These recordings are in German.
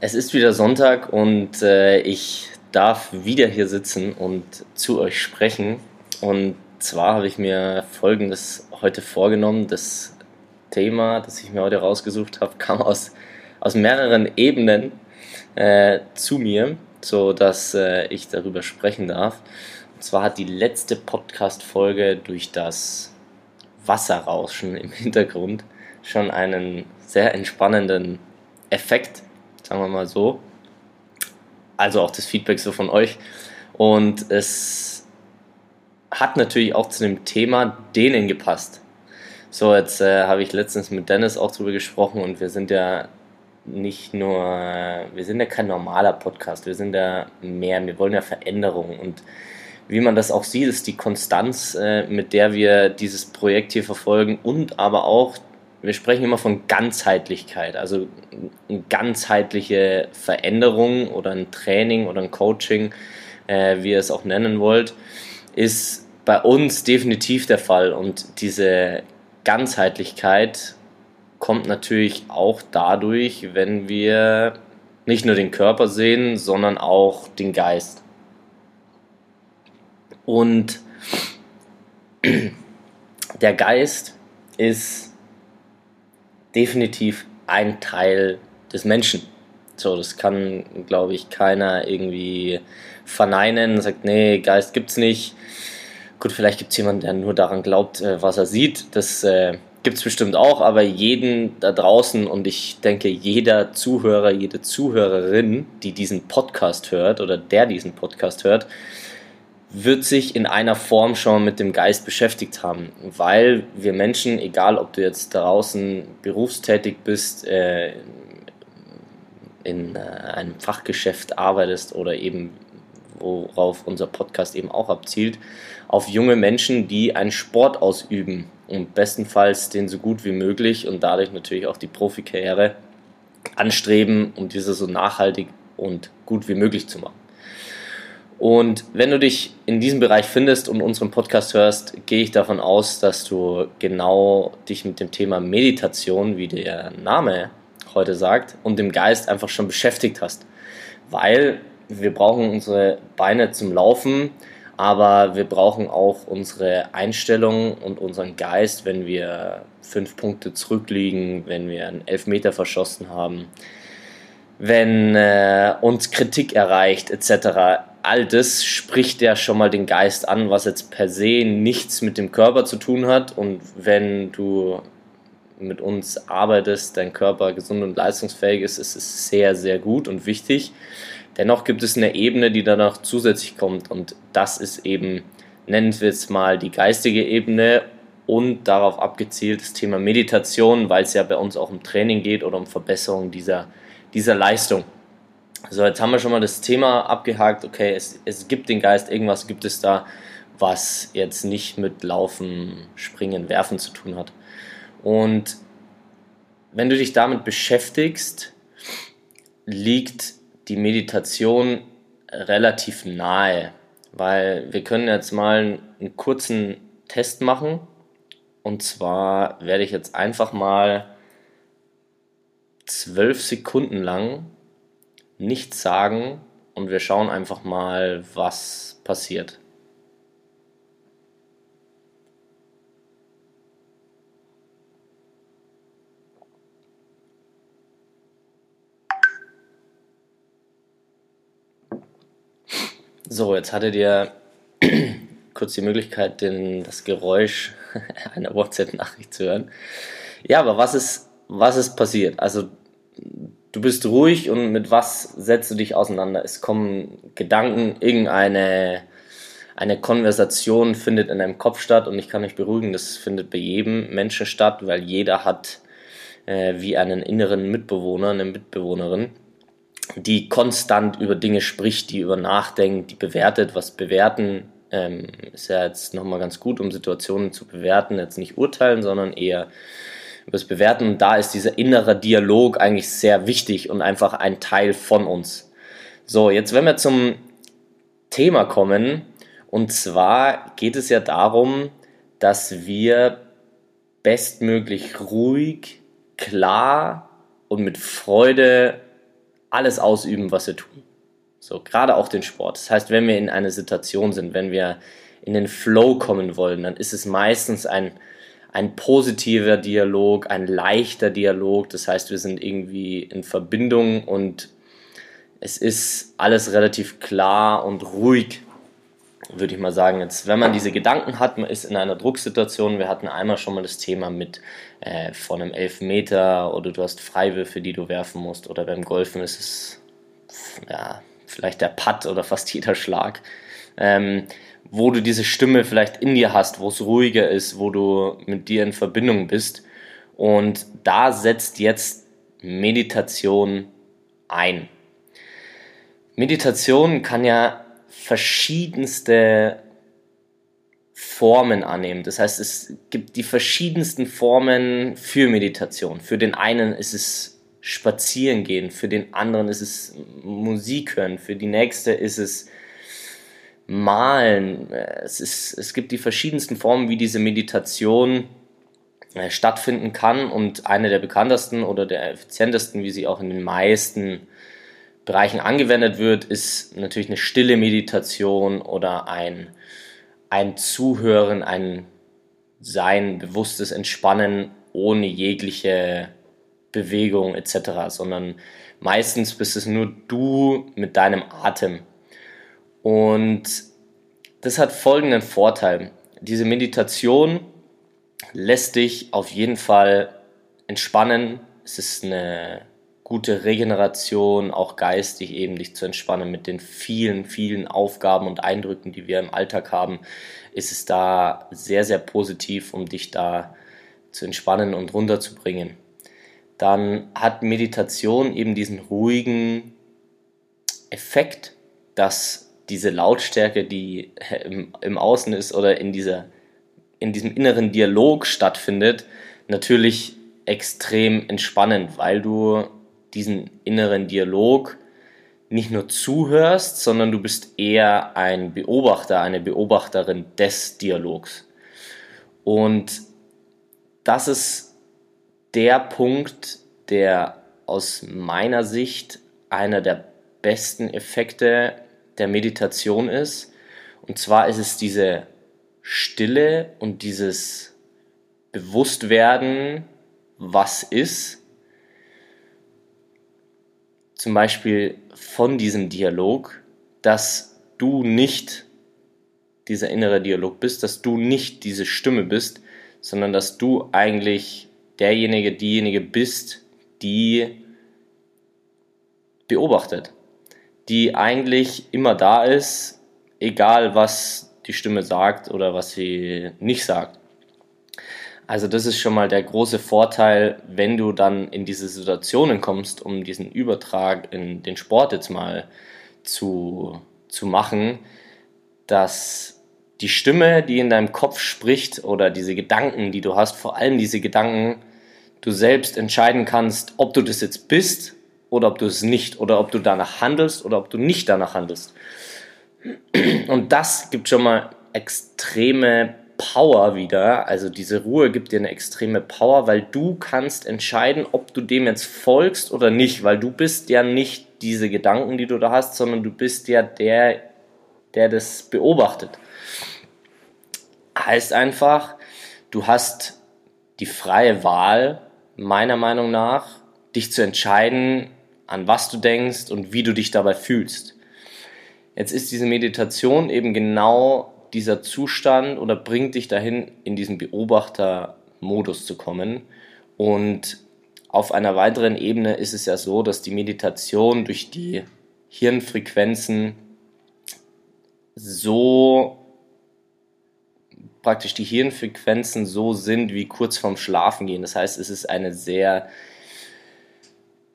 Es ist wieder Sonntag und äh, ich darf wieder hier sitzen und zu euch sprechen. Und zwar habe ich mir Folgendes heute vorgenommen. Das Thema, das ich mir heute rausgesucht habe, kam aus, aus mehreren Ebenen äh, zu mir, sodass äh, ich darüber sprechen darf. Und zwar hat die letzte Podcast-Folge durch das Wasserrauschen im Hintergrund schon einen sehr entspannenden Effekt sagen wir mal so. Also auch das Feedback so von euch. Und es hat natürlich auch zu dem Thema denen gepasst. So, jetzt äh, habe ich letztens mit Dennis auch drüber gesprochen und wir sind ja nicht nur, wir sind ja kein normaler Podcast, wir sind ja mehr, wir wollen ja Veränderungen und wie man das auch sieht, ist die Konstanz, äh, mit der wir dieses Projekt hier verfolgen und aber auch wir sprechen immer von Ganzheitlichkeit, also eine ganzheitliche Veränderung oder ein Training oder ein Coaching, äh, wie ihr es auch nennen wollt, ist bei uns definitiv der Fall. Und diese Ganzheitlichkeit kommt natürlich auch dadurch, wenn wir nicht nur den Körper sehen, sondern auch den Geist. Und der Geist ist definitiv ein Teil des Menschen. So, das kann, glaube ich, keiner irgendwie verneinen, sagt, nee, Geist gibt's nicht. Gut, vielleicht gibt es jemanden, der nur daran glaubt, äh, was er sieht. Das äh, es bestimmt auch, aber jeden da draußen und ich denke, jeder Zuhörer, jede Zuhörerin, die diesen Podcast hört oder der diesen Podcast hört, wird sich in einer Form schon mit dem Geist beschäftigt haben, weil wir Menschen, egal ob du jetzt draußen berufstätig bist, äh, in äh, einem Fachgeschäft arbeitest oder eben worauf unser Podcast eben auch abzielt, auf junge Menschen, die einen Sport ausüben und bestenfalls den so gut wie möglich und dadurch natürlich auch die Profikarriere anstreben, um diese so nachhaltig und gut wie möglich zu machen. Und wenn du dich in diesem Bereich findest und unseren Podcast hörst, gehe ich davon aus, dass du genau dich mit dem Thema Meditation, wie der Name heute sagt, und dem Geist einfach schon beschäftigt hast. Weil wir brauchen unsere Beine zum Laufen, aber wir brauchen auch unsere Einstellung und unseren Geist, wenn wir fünf Punkte zurückliegen, wenn wir einen Elfmeter verschossen haben, wenn äh, uns Kritik erreicht etc all das spricht ja schon mal den Geist an, was jetzt per se nichts mit dem Körper zu tun hat. Und wenn du mit uns arbeitest, dein Körper gesund und leistungsfähig ist, ist es sehr, sehr gut und wichtig. Dennoch gibt es eine Ebene, die danach zusätzlich kommt. Und das ist eben, nennen wir es mal, die geistige Ebene und darauf abgezielt das Thema Meditation, weil es ja bei uns auch um Training geht oder um Verbesserung dieser, dieser Leistung. So, jetzt haben wir schon mal das Thema abgehakt. Okay, es, es gibt den Geist, irgendwas gibt es da, was jetzt nicht mit Laufen, Springen, Werfen zu tun hat. Und wenn du dich damit beschäftigst, liegt die Meditation relativ nahe, weil wir können jetzt mal einen kurzen Test machen. Und zwar werde ich jetzt einfach mal zwölf Sekunden lang nichts sagen und wir schauen einfach mal, was passiert. So, jetzt hattet ihr kurz die Möglichkeit, den, das Geräusch einer WhatsApp-Nachricht zu hören. Ja, aber was ist, was ist passiert? Also, du bist ruhig und mit was setzt du dich auseinander? Es kommen Gedanken, irgendeine eine Konversation findet in deinem Kopf statt und ich kann euch beruhigen, das findet bei jedem Menschen statt, weil jeder hat äh, wie einen inneren Mitbewohner, eine Mitbewohnerin, die konstant über Dinge spricht, die über nachdenkt, die bewertet, was bewerten ähm, ist ja jetzt nochmal ganz gut, um Situationen zu bewerten, jetzt nicht urteilen, sondern eher das Bewerten. Und da ist dieser innere Dialog eigentlich sehr wichtig und einfach ein Teil von uns. So, jetzt wenn wir zum Thema kommen, und zwar geht es ja darum, dass wir bestmöglich ruhig, klar und mit Freude alles ausüben, was wir tun. So, gerade auch den Sport. Das heißt, wenn wir in einer Situation sind, wenn wir in den Flow kommen wollen, dann ist es meistens ein, ein positiver Dialog, ein leichter Dialog. Das heißt, wir sind irgendwie in Verbindung und es ist alles relativ klar und ruhig würde ich mal sagen, jetzt, wenn man diese Gedanken hat, man ist in einer Drucksituation, wir hatten einmal schon mal das Thema mit äh, von einem Elfmeter oder du hast Freiwürfe, die du werfen musst oder beim Golfen ist es ja, vielleicht der Putt oder fast jeder Schlag, ähm, wo du diese Stimme vielleicht in dir hast, wo es ruhiger ist, wo du mit dir in Verbindung bist und da setzt jetzt Meditation ein. Meditation kann ja verschiedenste Formen annehmen. Das heißt, es gibt die verschiedensten Formen für Meditation. Für den einen ist es spazieren gehen, für den anderen ist es Musik hören, für die nächste ist es malen. Es, ist, es gibt die verschiedensten Formen, wie diese Meditation äh, stattfinden kann und eine der bekanntesten oder der effizientesten, wie sie auch in den meisten Bereichen angewendet wird, ist natürlich eine stille Meditation oder ein, ein Zuhören, ein Sein, bewusstes Entspannen ohne jegliche Bewegung etc., sondern meistens bist es nur du mit deinem Atem. Und das hat folgenden Vorteil. Diese Meditation lässt dich auf jeden Fall entspannen. Es ist eine gute Regeneration, auch geistig eben dich zu entspannen mit den vielen, vielen Aufgaben und Eindrücken, die wir im Alltag haben, ist es da sehr, sehr positiv, um dich da zu entspannen und runterzubringen. Dann hat Meditation eben diesen ruhigen Effekt, dass diese Lautstärke, die im, im Außen ist oder in, dieser, in diesem inneren Dialog stattfindet, natürlich extrem entspannend, weil du diesen inneren Dialog nicht nur zuhörst, sondern du bist eher ein Beobachter, eine Beobachterin des Dialogs. Und das ist der Punkt, der aus meiner Sicht einer der besten Effekte der Meditation ist. Und zwar ist es diese Stille und dieses Bewusstwerden, was ist, zum Beispiel von diesem Dialog, dass du nicht dieser innere Dialog bist, dass du nicht diese Stimme bist, sondern dass du eigentlich derjenige, diejenige bist, die beobachtet, die eigentlich immer da ist, egal was die Stimme sagt oder was sie nicht sagt. Also das ist schon mal der große Vorteil, wenn du dann in diese Situationen kommst, um diesen Übertrag in den Sport jetzt mal zu, zu machen, dass die Stimme, die in deinem Kopf spricht oder diese Gedanken, die du hast, vor allem diese Gedanken, du selbst entscheiden kannst, ob du das jetzt bist oder ob du es nicht oder ob du danach handelst oder ob du nicht danach handelst. Und das gibt schon mal extreme Power wieder. Also diese Ruhe gibt dir eine extreme Power, weil du kannst entscheiden, ob du dem jetzt folgst oder nicht, weil du bist ja nicht diese Gedanken, die du da hast, sondern du bist ja der, der das beobachtet. Heißt einfach, du hast die freie Wahl, meiner Meinung nach, dich zu entscheiden, an was du denkst und wie du dich dabei fühlst. Jetzt ist diese Meditation eben genau dieser Zustand oder bringt dich dahin, in diesen Beobachtermodus zu kommen. Und auf einer weiteren Ebene ist es ja so, dass die Meditation durch die Hirnfrequenzen so praktisch die Hirnfrequenzen so sind wie kurz vorm Schlafengehen. Das heißt, es ist eine sehr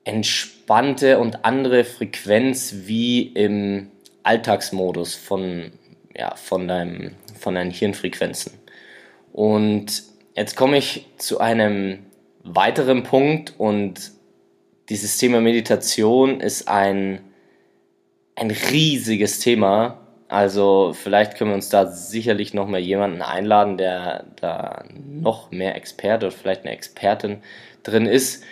entspannte und andere Frequenz wie im Alltagsmodus von, ja, von, deinem, von deinen Hirnfrequenzen. Und jetzt komme ich zu einem weiteren Punkt und dieses Thema Meditation ist ein, ein riesiges Thema. Also vielleicht können wir uns da sicherlich noch mal jemanden einladen, der da noch mehr Experte oder vielleicht eine Expertin drin ist.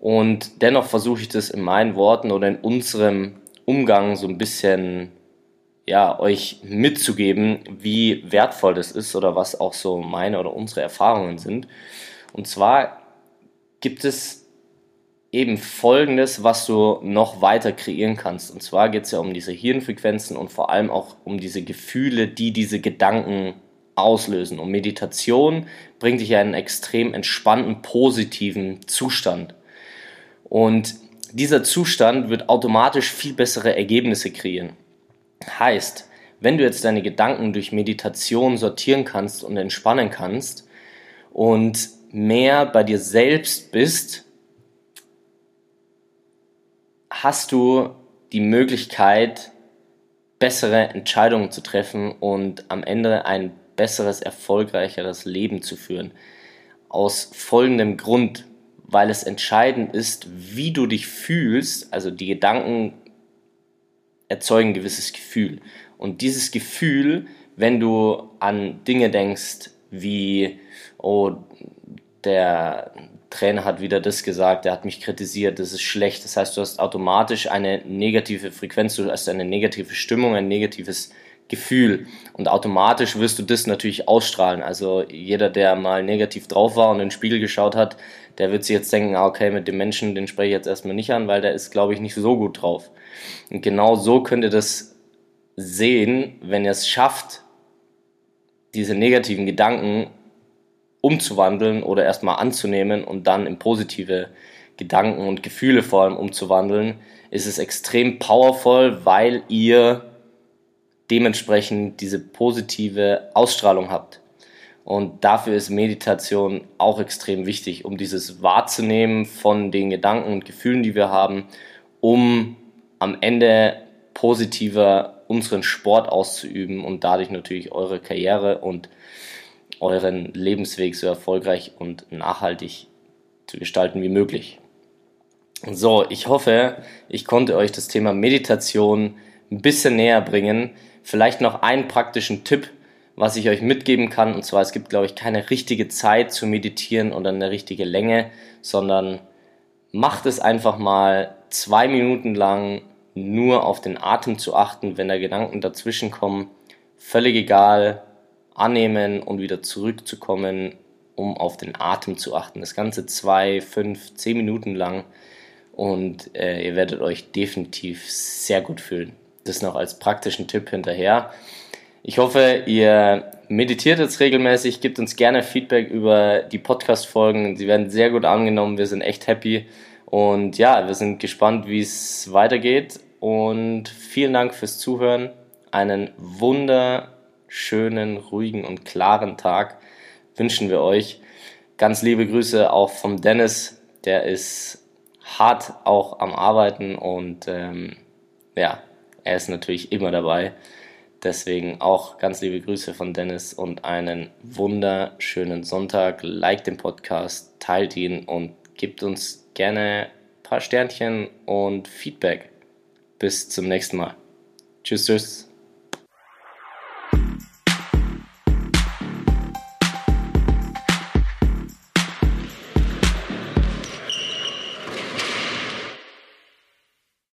Und dennoch versuche ich das in meinen Worten oder in unserem Umgang so ein bisschen ja, euch mitzugeben, wie wertvoll das ist oder was auch so meine oder unsere Erfahrungen sind. Und zwar gibt es eben Folgendes, was du noch weiter kreieren kannst. Und zwar geht es ja um diese Hirnfrequenzen und vor allem auch um diese Gefühle, die diese Gedanken auslösen. Und Meditation bringt dich ja in einen extrem entspannten, positiven Zustand. Und dieser Zustand wird automatisch viel bessere Ergebnisse kreieren. Heißt, wenn du jetzt deine Gedanken durch Meditation sortieren kannst und entspannen kannst und mehr bei dir selbst bist, hast du die Möglichkeit, bessere Entscheidungen zu treffen und am Ende ein besseres, erfolgreicheres Leben zu führen. Aus folgendem Grund, weil es entscheidend ist, wie du dich fühlst, also die Gedanken erzeugen ein gewisses Gefühl. Und dieses Gefühl, wenn du an Dinge denkst wie, oh, der Trainer hat wieder das gesagt, der hat mich kritisiert, das ist schlecht. Das heißt, du hast automatisch eine negative Frequenz, du hast eine negative Stimmung, ein negatives Gefühl. Und automatisch wirst du das natürlich ausstrahlen. Also jeder, der mal negativ drauf war und in den Spiegel geschaut hat, der wird sich jetzt denken, ah, okay, mit dem Menschen, den spreche ich jetzt erstmal nicht an, weil der ist, glaube ich, nicht so gut drauf. Und genau so könnt ihr das sehen, wenn ihr es schafft, diese negativen Gedanken umzuwandeln oder erstmal anzunehmen und dann in positive Gedanken und Gefühle vor allem umzuwandeln, ist es extrem powerful, weil ihr dementsprechend diese positive Ausstrahlung habt. Und dafür ist Meditation auch extrem wichtig, um dieses wahrzunehmen von den Gedanken und Gefühlen, die wir haben, um am Ende positiver unseren Sport auszuüben und dadurch natürlich eure Karriere und euren Lebensweg so erfolgreich und nachhaltig zu gestalten wie möglich. So, ich hoffe, ich konnte euch das Thema Meditation ein bisschen näher bringen. Vielleicht noch einen praktischen Tipp, was ich euch mitgeben kann. Und zwar, es gibt, glaube ich, keine richtige Zeit zu meditieren oder eine richtige Länge, sondern macht es einfach mal zwei Minuten lang nur auf den Atem zu achten, wenn da Gedanken dazwischen kommen. Völlig egal, annehmen und wieder zurückzukommen, um auf den Atem zu achten. Das Ganze zwei, fünf, zehn Minuten lang und äh, ihr werdet euch definitiv sehr gut fühlen. Das noch als praktischen Tipp hinterher. Ich hoffe, ihr meditiert jetzt regelmäßig, gebt uns gerne Feedback über die Podcast-Folgen. Sie werden sehr gut angenommen, wir sind echt happy. Und ja, wir sind gespannt, wie es weitergeht. Und vielen Dank fürs Zuhören. Einen wunderschönen schönen, ruhigen und klaren Tag wünschen wir euch. Ganz liebe Grüße auch vom Dennis, der ist hart auch am Arbeiten und ähm, ja, er ist natürlich immer dabei. Deswegen auch ganz liebe Grüße von Dennis und einen wunderschönen Sonntag. Like den Podcast, teilt ihn und gebt uns gerne ein paar Sternchen und Feedback. Bis zum nächsten Mal. Tschüss, tschüss.